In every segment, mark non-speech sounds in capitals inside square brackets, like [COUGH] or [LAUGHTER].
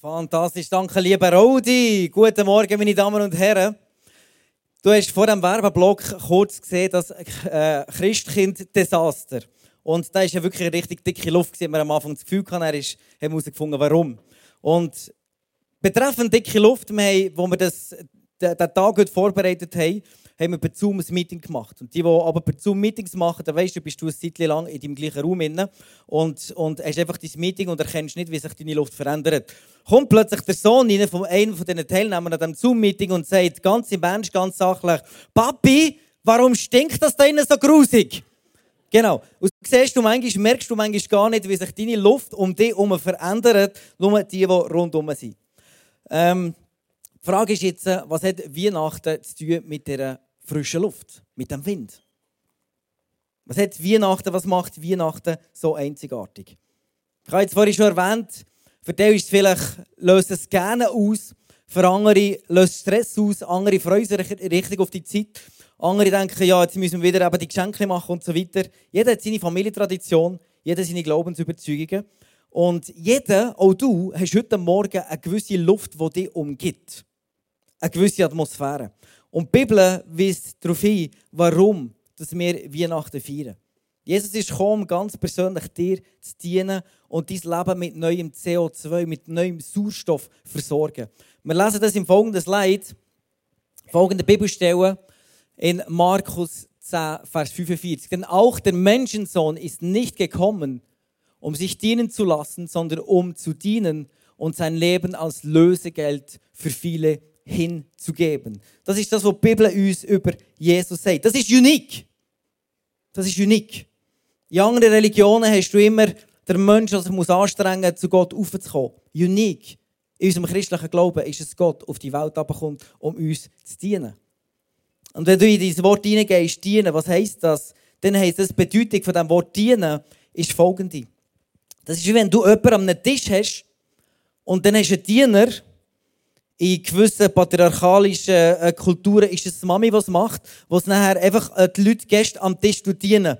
Fantastisch, danke lieber Rodi. Guten Morgen, meine Damen und Herren. Du hast vor dem Werbeblock kurz gesehen, das äh, Christkind-Desaster. Und da ist ja wirklich eine richtig dicke Luft, gewesen, man am Anfang das Gefühl hatte, er ist, haben herausgefunden, warum. Und betreffend dicke Luft, wir haben, wo wir das, den, Tag heute vorbereitet haben, haben wir per Zoom ein Meeting gemacht. Und die, die aber per Zoom Meetings machen, dann weißt du, bist du eine Zeit lang in deinem gleichen Raum inne und, und hast einfach dein Meeting und erkennst nicht, wie sich deine Luft verändert. Kommt plötzlich der Sohn rein von einem von diesen Teilnehmern an diesem Zoom-Meeting und sagt ganz im Ernst, ganz sachlich, Papi, warum stinkt das da innen so grusig? Genau. Und siehst du manchmal, merkst du manchmal gar nicht, wie sich deine Luft um dich herum verändert, nur die, die rundherum sind. Ähm, die Frage ist jetzt, was hat Weihnachten zu tun mit dieser frischen Luft, mit dem Wind? Was hat Weihnachten, was macht Weihnachten so einzigartig? Ich habe jetzt vorhin schon erwähnt, für dich ist es vielleicht, löst es gerne aus, für andere löst es Stress aus, andere freuen sich richtig auf die Zeit, andere denken, ja, jetzt müssen wir wieder eben die Geschenke machen und so weiter. Jeder hat seine Familientradition, jeder seine Glaubensüberzeugungen. Und jeder, auch du, hast heute Morgen eine gewisse Luft, die dich umgibt. Eine gewisse Atmosphäre. Und die Bibel weist darauf hin, warum dass wir Weihnachten feiern. Jesus ist gekommen, ganz persönlich dir zu dienen und dein Leben mit neuem CO2, mit neuem Sauerstoff versorgen. Wir lesen das im folgenden Slide, folgende Bibelstelle in Markus 10, Vers 45. Denn auch der Menschensohn ist nicht gekommen, um sich dienen zu lassen, sondern um zu dienen und sein Leben als Lösegeld für viele hinzugeben. Das ist das, was die Bibel uns über Jesus sagt. Das ist unique. Das ist unique. In anderen Religionen hast du immer den Mensch, der sich anstrengen muss, zu Gott aufzukommen. Unique. In unserem christlichen Glauben ist es Gott auf die Welt herabkommt, um uns zu dienen. Und wenn du in dieses Wort hineingehst, dienen, was heisst das? Dann heisst das, die Bedeutung von diesem Wort dienen ist folgende. Das ist wie wenn du jemanden an einem Tisch hast und dann hast du einen Diener, in gewissen patriarchalischen äh, Kulturen ist es Mami, die es macht, was nachher einfach äh, die Leute, Gäste am Tisch dienen.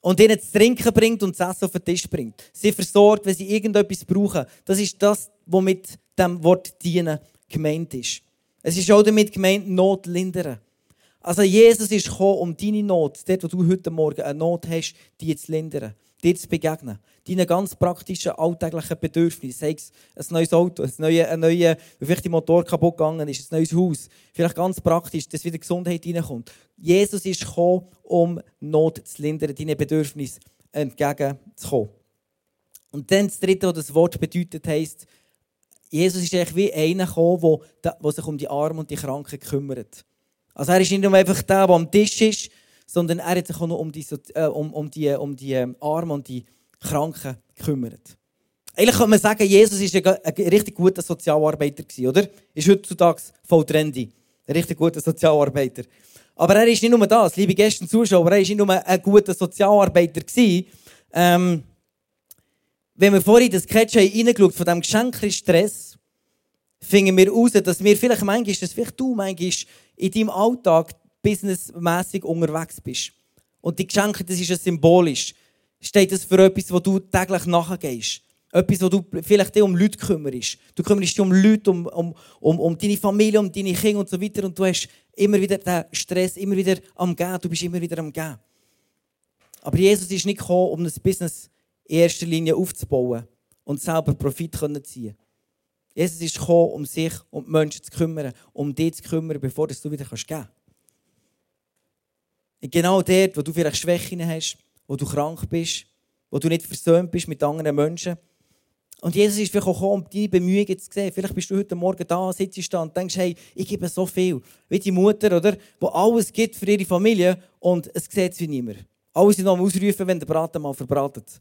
Und ihnen zu trinken bringt und das Essen auf den Tisch bringt. Sie versorgt, wenn sie irgendetwas brauchen. Das ist das, was mit dem Wort dienen gemeint ist. Es ist auch damit gemeint, Not lindern. Also Jesus ist gekommen, um deine Not, dort wo du heute Morgen eine Not hast, die zu lindern dir zu begegnen. Deinen ganz praktischen, alltäglichen Bedürfnissen. Sei es ein neues Auto, ein neues, ein neues, vielleicht der Motor kaputt gegangen ist, ein neues Haus. Vielleicht ganz praktisch, dass wieder Gesundheit reinkommt. Jesus ist gekommen, um Not zu lindern, deinen Bedürfnissen entgegenzukommen. Und dann das Dritte, was das Wort bedeutet, heisst, Jesus ist eigentlich wie einer gekommen, der, sich um die Armen und die Kranken kümmert. Also er ist nicht nur einfach der, der am Tisch ist, sondern er hat sich auch noch um die, äh, um, um die, um die ähm, Armen und die Kranken gekümmert. Eigentlich kann man sagen, Jesus war ein, ein richtig guter Sozialarbeiter, oder? Ist heutzutage voll trendy. Ein richtig guter Sozialarbeiter. Aber er ist nicht nur das, liebe Gäste und Zuschauer, er war nicht nur ein guter Sozialarbeiter. Ähm, wenn wir vorhin das Sketch reingeschaut von diesem Geschenkstress, finden wir heraus, dass wir vielleicht manchmal, dass vielleicht du manchmal in deinem Alltag businessmäßig unterwegs bist. Und die Geschenke, das ist ja symbolisch. Steht das für etwas, wo du täglich nachgehst? Etwas, wo du vielleicht dich um Leute kümmerst. Du kümmerst dich um Leute, um, um, um, um deine Familie, um deine Kinder und so weiter. Und du hast immer wieder den Stress, immer wieder am Gehen. Du bist immer wieder am Gehen. Aber Jesus ist nicht gekommen, um das Business in erster Linie aufzubauen und selber Profit zu ziehen. Jesus ist gekommen, um sich um die Menschen zu kümmern, um dich zu kümmern, bevor du wieder geben kannst. Genau dort, wo du vielleicht Schwächen hast, wo du krank bist, wo du nicht versöhnt bist mit anderen Menschen. Und Jesus ist vielleicht auch gekommen, um deine Bemühungen zu sehen. Vielleicht bist du heute Morgen da, sitzt da und denkst, hey, ich gebe so viel. Wie die Mutter, oder? Die alles gibt für ihre Familie und es sieht es wie niemand. Alles noch ausrufen, wenn der Braten mal verbratet.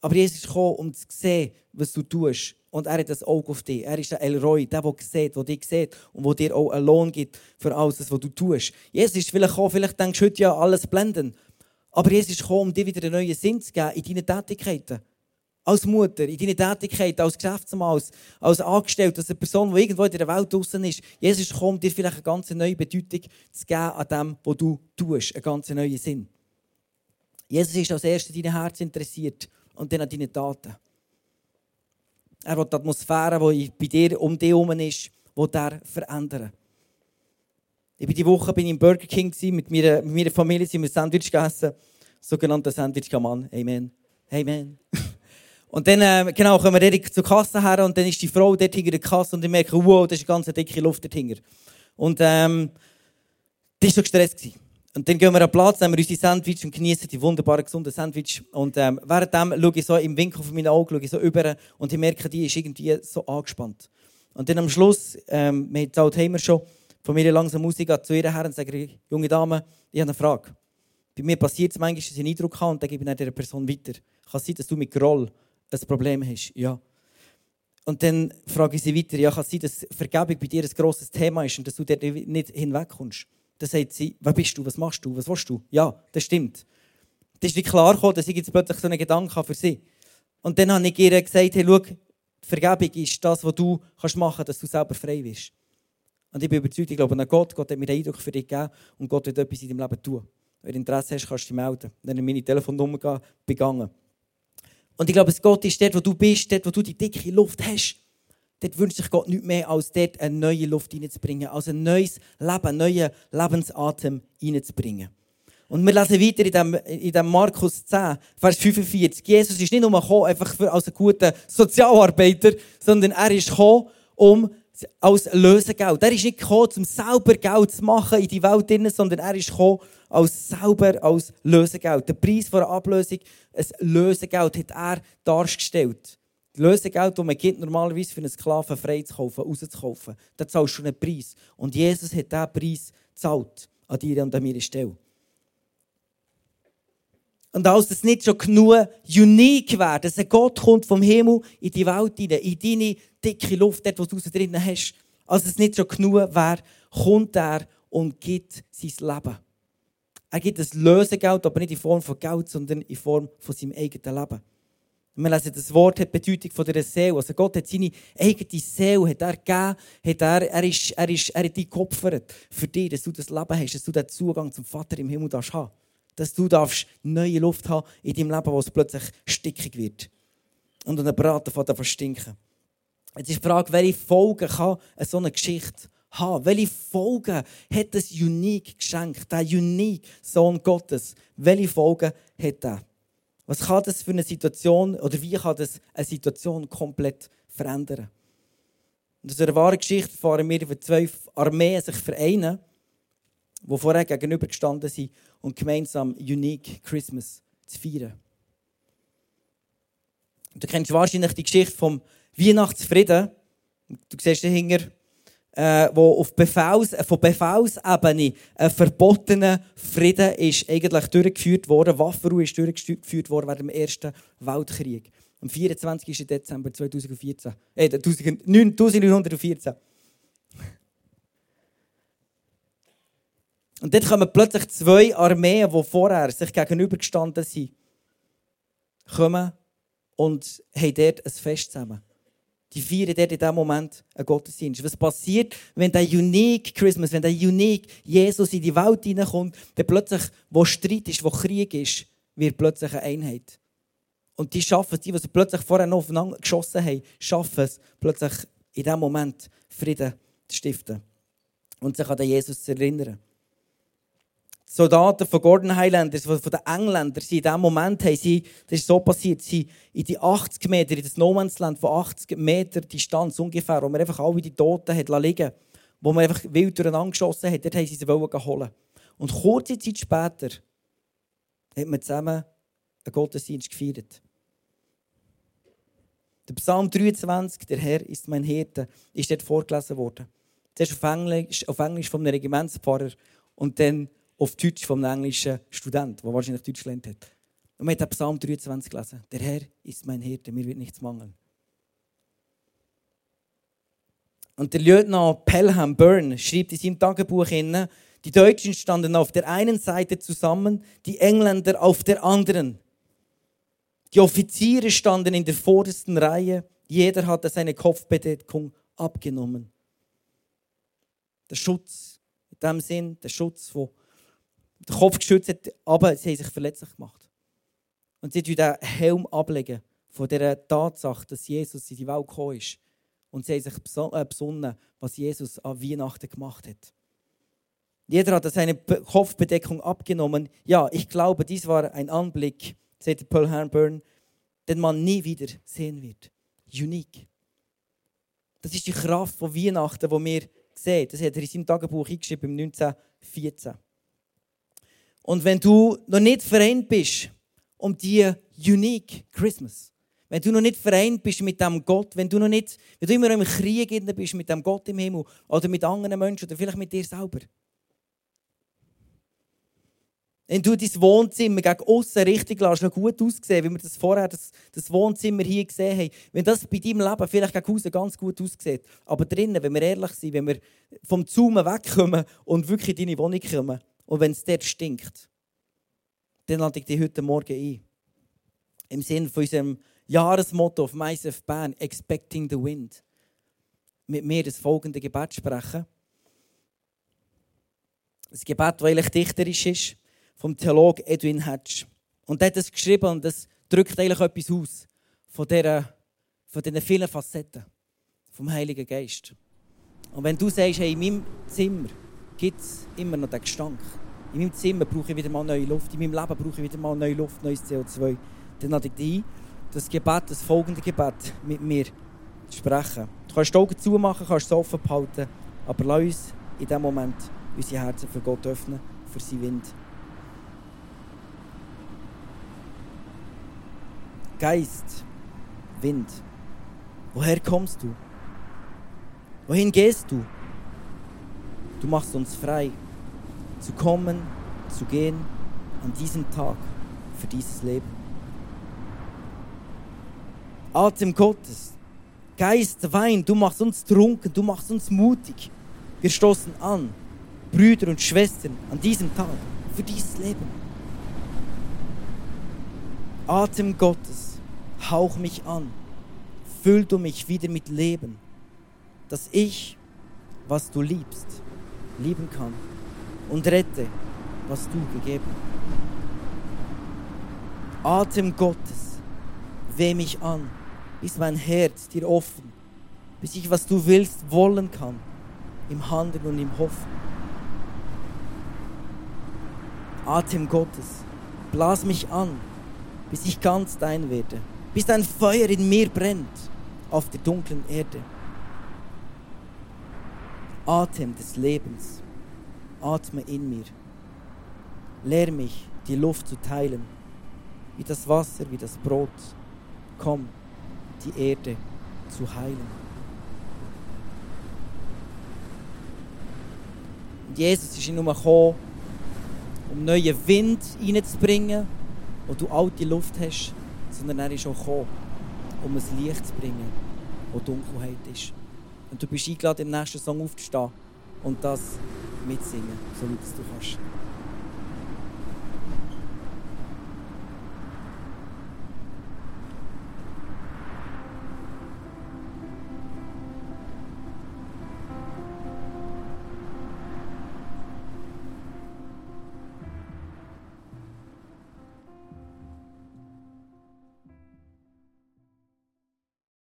Aber Jesus ist gekommen, um zu sehen, was du tust. Und er hat das Auge auf dich. Er ist der Elroy, der, der sieht, der dich sieht und der dir auch einen Lohn gibt für alles, was du tust. Jesus ist vielleicht gekommen, vielleicht denkst du heute ja alles blenden. Aber Jesus ist gekommen, um dir wieder einen neuen Sinn zu geben in deinen Tätigkeiten. Als Mutter, in deinen Tätigkeiten, als Geschäftsmann, als, als Angestellter, als eine Person, die irgendwo in der Welt draußen ist. Jesus ist gekommen, um dir vielleicht eine ganz neue Bedeutung zu geben an dem, was du tust. Einen ganz neuen Sinn. Jesus ist als erstes an deinem Herz interessiert und dann an deinen Taten. Er will die Atmosphäre, die bei dir um dich herum ist, will er verändern. Ich bin die Woche bin ich im Burger King mit meiner, mit meiner Familie, sind wir Sandwich gegessen. Sogenannter Sandwich-Mann. Amen. Amen. [LAUGHS] Und dann, äh, genau, kommen wir zur Kasse her und dann ist die Frau dort hinter der Kasse und ich merke, wow, das ist eine ganz dicke Luft dort hinter. Und, ähm, die war so gestresst. Gewesen. Und dann gehen wir an Platz, nehmen wir unsere Sandwich und genießen die wunderbaren, gesunden Sandwich. Und ähm, währenddem schaue ich so im Winkel von meinen Augen schaue ich so über und ich merke, die ist irgendwie so angespannt. Und dann am Schluss, ähm, wir haben schon, von mir langsam Musik zu ihr her und sage, junge Dame, ich habe eine Frage. Bei mir passiert es manchmal, dass ich einen Eindruck habe und dann gebe ich dann dieser Person weiter. Kann es sein, dass du mit Groll ein Problem hast? Ja. Und dann frage ich sie weiter, ja, kann es sein, dass Vergebung bei dir ein grosses Thema ist und dass du dort nicht hinwegkommst? Dann sagt sie, wer bist du, was machst du, was willst du? Ja, das stimmt. Das ist wie klar gekommen, dass ich jetzt plötzlich so einen Gedanken für sie. Und dann habe ich ihr gesagt, hey, schau, Vergebung ist das, was du machen kannst, dass du selber frei bist. Und ich bin überzeugt, ich glaube an Gott. Gott hat mir den Eindruck für dich gegeben und Gott wird etwas in deinem Leben tun. Wenn du Interesse hast, kannst du dich melden. Dann habe ich meine Telefonnummer begangen. Und ich glaube, Gott ist dort, wo du bist, dort, wo du die dicke Luft hast. Dort wünscht sich Gott nicht mehr, als dort eine neue Luft reinzubringen, als ein neues Leben, einen neuen Lebensatem reinzubringen. Und wir lesen weiter in dem, in dem Markus 10, Vers 45. Jesus ist nicht nur gekommen, einfach für, als ein guter Sozialarbeiter, sondern er ist gekommen, um als Lösegeld. Er ist nicht gekommen, um selber Geld zu machen in die Welt, sondern er ist gekommen, als selber als Lösegeld. Der Preis für eine Ablösung, ein Lösegeld, hat er dargestellt. Das Lösegeld, das man gibt, normalerweise für einen Sklaven frei zu kaufen, rauszukaufen. Da zahlst du einen Preis. Und Jesus hat diesen Preis gezahlt. An dir und an meiner Stelle. Und als es nicht schon genug unique wäre, dass ein Gott kommt vom Himmel in die Welt hinein, in deine dicke Luft, dort, wo du es drinnen hast, als es nicht schon genug wäre, kommt er und gibt sein Leben. Er gibt das Lösegeld, aber nicht in Form von Geld, sondern in Form von seinem eigenen Leben. Wir lesen, das Wort hat die Bedeutung von der Seele. Also Gott hat seine eigene Seele hat er gegeben, hat er, er, ist, er, ist, er hat dich geopfert für dich, dass du das Leben hast, dass du den Zugang zum Vater im Himmel hast. Dass du darfst neue Luft haben in deinem Leben, wo es plötzlich stickig wird. Und ein Braten von der stinken. Jetzt ist die Frage, welche Folgen kann so eine Geschichte haben? Welche Folgen hat das unique Geschenk, der unique Sohn Gottes? Welche Folgen hat er? Was kann das für eine Situation oder wie kann das eine Situation komplett verändern? Und aus einer wahren Geschichte fahren wir, wie zwölf Armeen sich vereinen, die vorher gegenübergestanden sind und gemeinsam Unique Christmas zu feiern. Du kennst wahrscheinlich die Geschichte vom Weihnachtsfrieden. Du siehst dahinter äh, wo auf Befehls, von Befehlsebene ein verbotener Frieden ist eigentlich durchgeführt worden. Waffenruhe ist durchgeführt worden während dem Ersten Weltkrieg. Am 24. Dezember 2014. Äh, 1914. Und dort kommen plötzlich zwei Armeen, die vorher sich gegenübergestanden sind, kommen und haben dort ein Fest zusammen. Die feiern dort in diesem Moment einen Gottesdienst. Was passiert, wenn der Unique Christmas, wenn der Unique Jesus in die Welt hineinkommt, dann plötzlich, wo Streit ist, wo Krieg ist, wird plötzlich eine Einheit. Und die schaffen es, die, die plötzlich vorher noch aufeinander geschossen haben, schaffen es, plötzlich in diesem Moment Frieden zu stiften. Und sich an den Jesus zu erinnern. Soldaten von Gordon Highlanders, von den Engländern, sie in diesem Moment haben sie, das ist so passiert, sie in die 80 Meter, in das No Man's Land von 80 Meter Distanz ungefähr, wo man einfach alle die Toten hat liegen wo man einfach wild durcheinander geschossen hat, dort haben sie sie holen Und kurze Zeit später hat man zusammen einen Gottesdienst gefeiert. Der Psalm 23, der Herr ist mein Hirte, ist dort vorgelesen worden. Zuerst auf Englisch, auf Englisch von einem Regimentspfarrer und dann auf Deutsch vom englischen Student, der wahrscheinlich Deutsch gelernt hat. Und wir haben Psalm 23 gelesen. Der Herr ist mein Hirte, mir wird nichts mangeln. Und der Lieutenant Pelham Byrne schreibt in seinem Tagebuch hin, die Deutschen standen auf der einen Seite zusammen, die Engländer auf der anderen. Die Offiziere standen in der vordersten Reihe, jeder hatte seine Kopfbedeckung abgenommen. Der Schutz, in dem Sinn, der Schutz von den Kopf geschützt, aber sie haben sich verletzlich gemacht. Und sie den Helm ablegen von der Tatsache, dass Jesus in die Welt gekommen ist. Und sie haben sich äh, besonnen, was Jesus an Weihnachten gemacht hat. Jeder hat seine Kopfbedeckung abgenommen. Ja, ich glaube, dies war ein Anblick, sagte Paul Herburn, den man nie wieder sehen wird. Unique. Das ist die Kraft von Weihnachten, die wir sehen. Das hat er in seinem Tagebuch eingeschrieben, im 1914. Und wenn du noch nicht vereint bist um die Unique Christmas, wenn du noch nicht vereint bist mit dem Gott, wenn du noch nicht, wenn du immer im Krieg bist mit dem Gott im Himmel oder mit anderen Menschen oder vielleicht mit dir selber, wenn du dein Wohnzimmer gegen außen richtig lässt, noch gut aussehen, wie wir das vorher, das, das Wohnzimmer hier gesehen haben, wenn das bei deinem Leben vielleicht gegen außen ganz gut aussieht, aber drinnen, wenn wir ehrlich sind, wenn wir vom Zoomen wegkommen und wirklich in deine Wohnung kommen und wenn es dort stinkt, dann lade ich dich heute Morgen ein. Im Sinne von unserem Jahresmotto auf MySF Bern, Expecting the Wind, mit mir das folgende Gebet sprechen. Ein Gebet, das eigentlich dichterisch ist vom Theologen Edwin Hatch. Und er hat es geschrieben und das drückt eigentlich etwas aus von, dieser, von diesen vielen Facetten vom Heiligen Geist. Und wenn du sagst, hey, in meinem Zimmer gibt es immer noch den Gestank, in meinem Zimmer brauche ich wieder mal neue Luft, in meinem Leben brauche ich wieder mal neue Luft, neues CO2, dann lade ich ein, das Gebet, das folgende Gebet mit mir zu sprechen. Du kannst die Augen zumachen, kannst es offen behalten, aber lass uns in diesem Moment unsere Herzen für Gott öffnen, für seinen Wind. Geist, Wind, woher kommst du? Wohin gehst du? Du machst uns frei, zu kommen, zu gehen an diesem Tag für dieses Leben. Atem Gottes, Geist, Wein, du machst uns trunken, du machst uns mutig. Wir stoßen an, Brüder und Schwestern, an diesem Tag für dieses Leben. Atem Gottes, hauch mich an, füll du mich wieder mit Leben, dass ich, was du liebst, lieben kann und rette, was du gegeben. Atem Gottes, weh mich an, bis mein Herz dir offen, bis ich, was du willst, wollen kann, im Handeln und im Hoffen. Atem Gottes, blas mich an, bis ich ganz dein werde bis ein Feuer in mir brennt auf der dunklen Erde. Atem des Lebens, atme in mir. Lehr mich, die Luft zu teilen, wie das Wasser, wie das Brot. Komm, die Erde zu heilen. Und Jesus ist nur gekommen, um neuen Wind reinzubringen, wo du alte Luft hast, sondern er ist auch gekommen, um ein Licht zu bringen, wo Dunkelheit ist. Und du bist eingeladen, im nächsten Song aufzustehen und das mitsingen, so laut du kannst.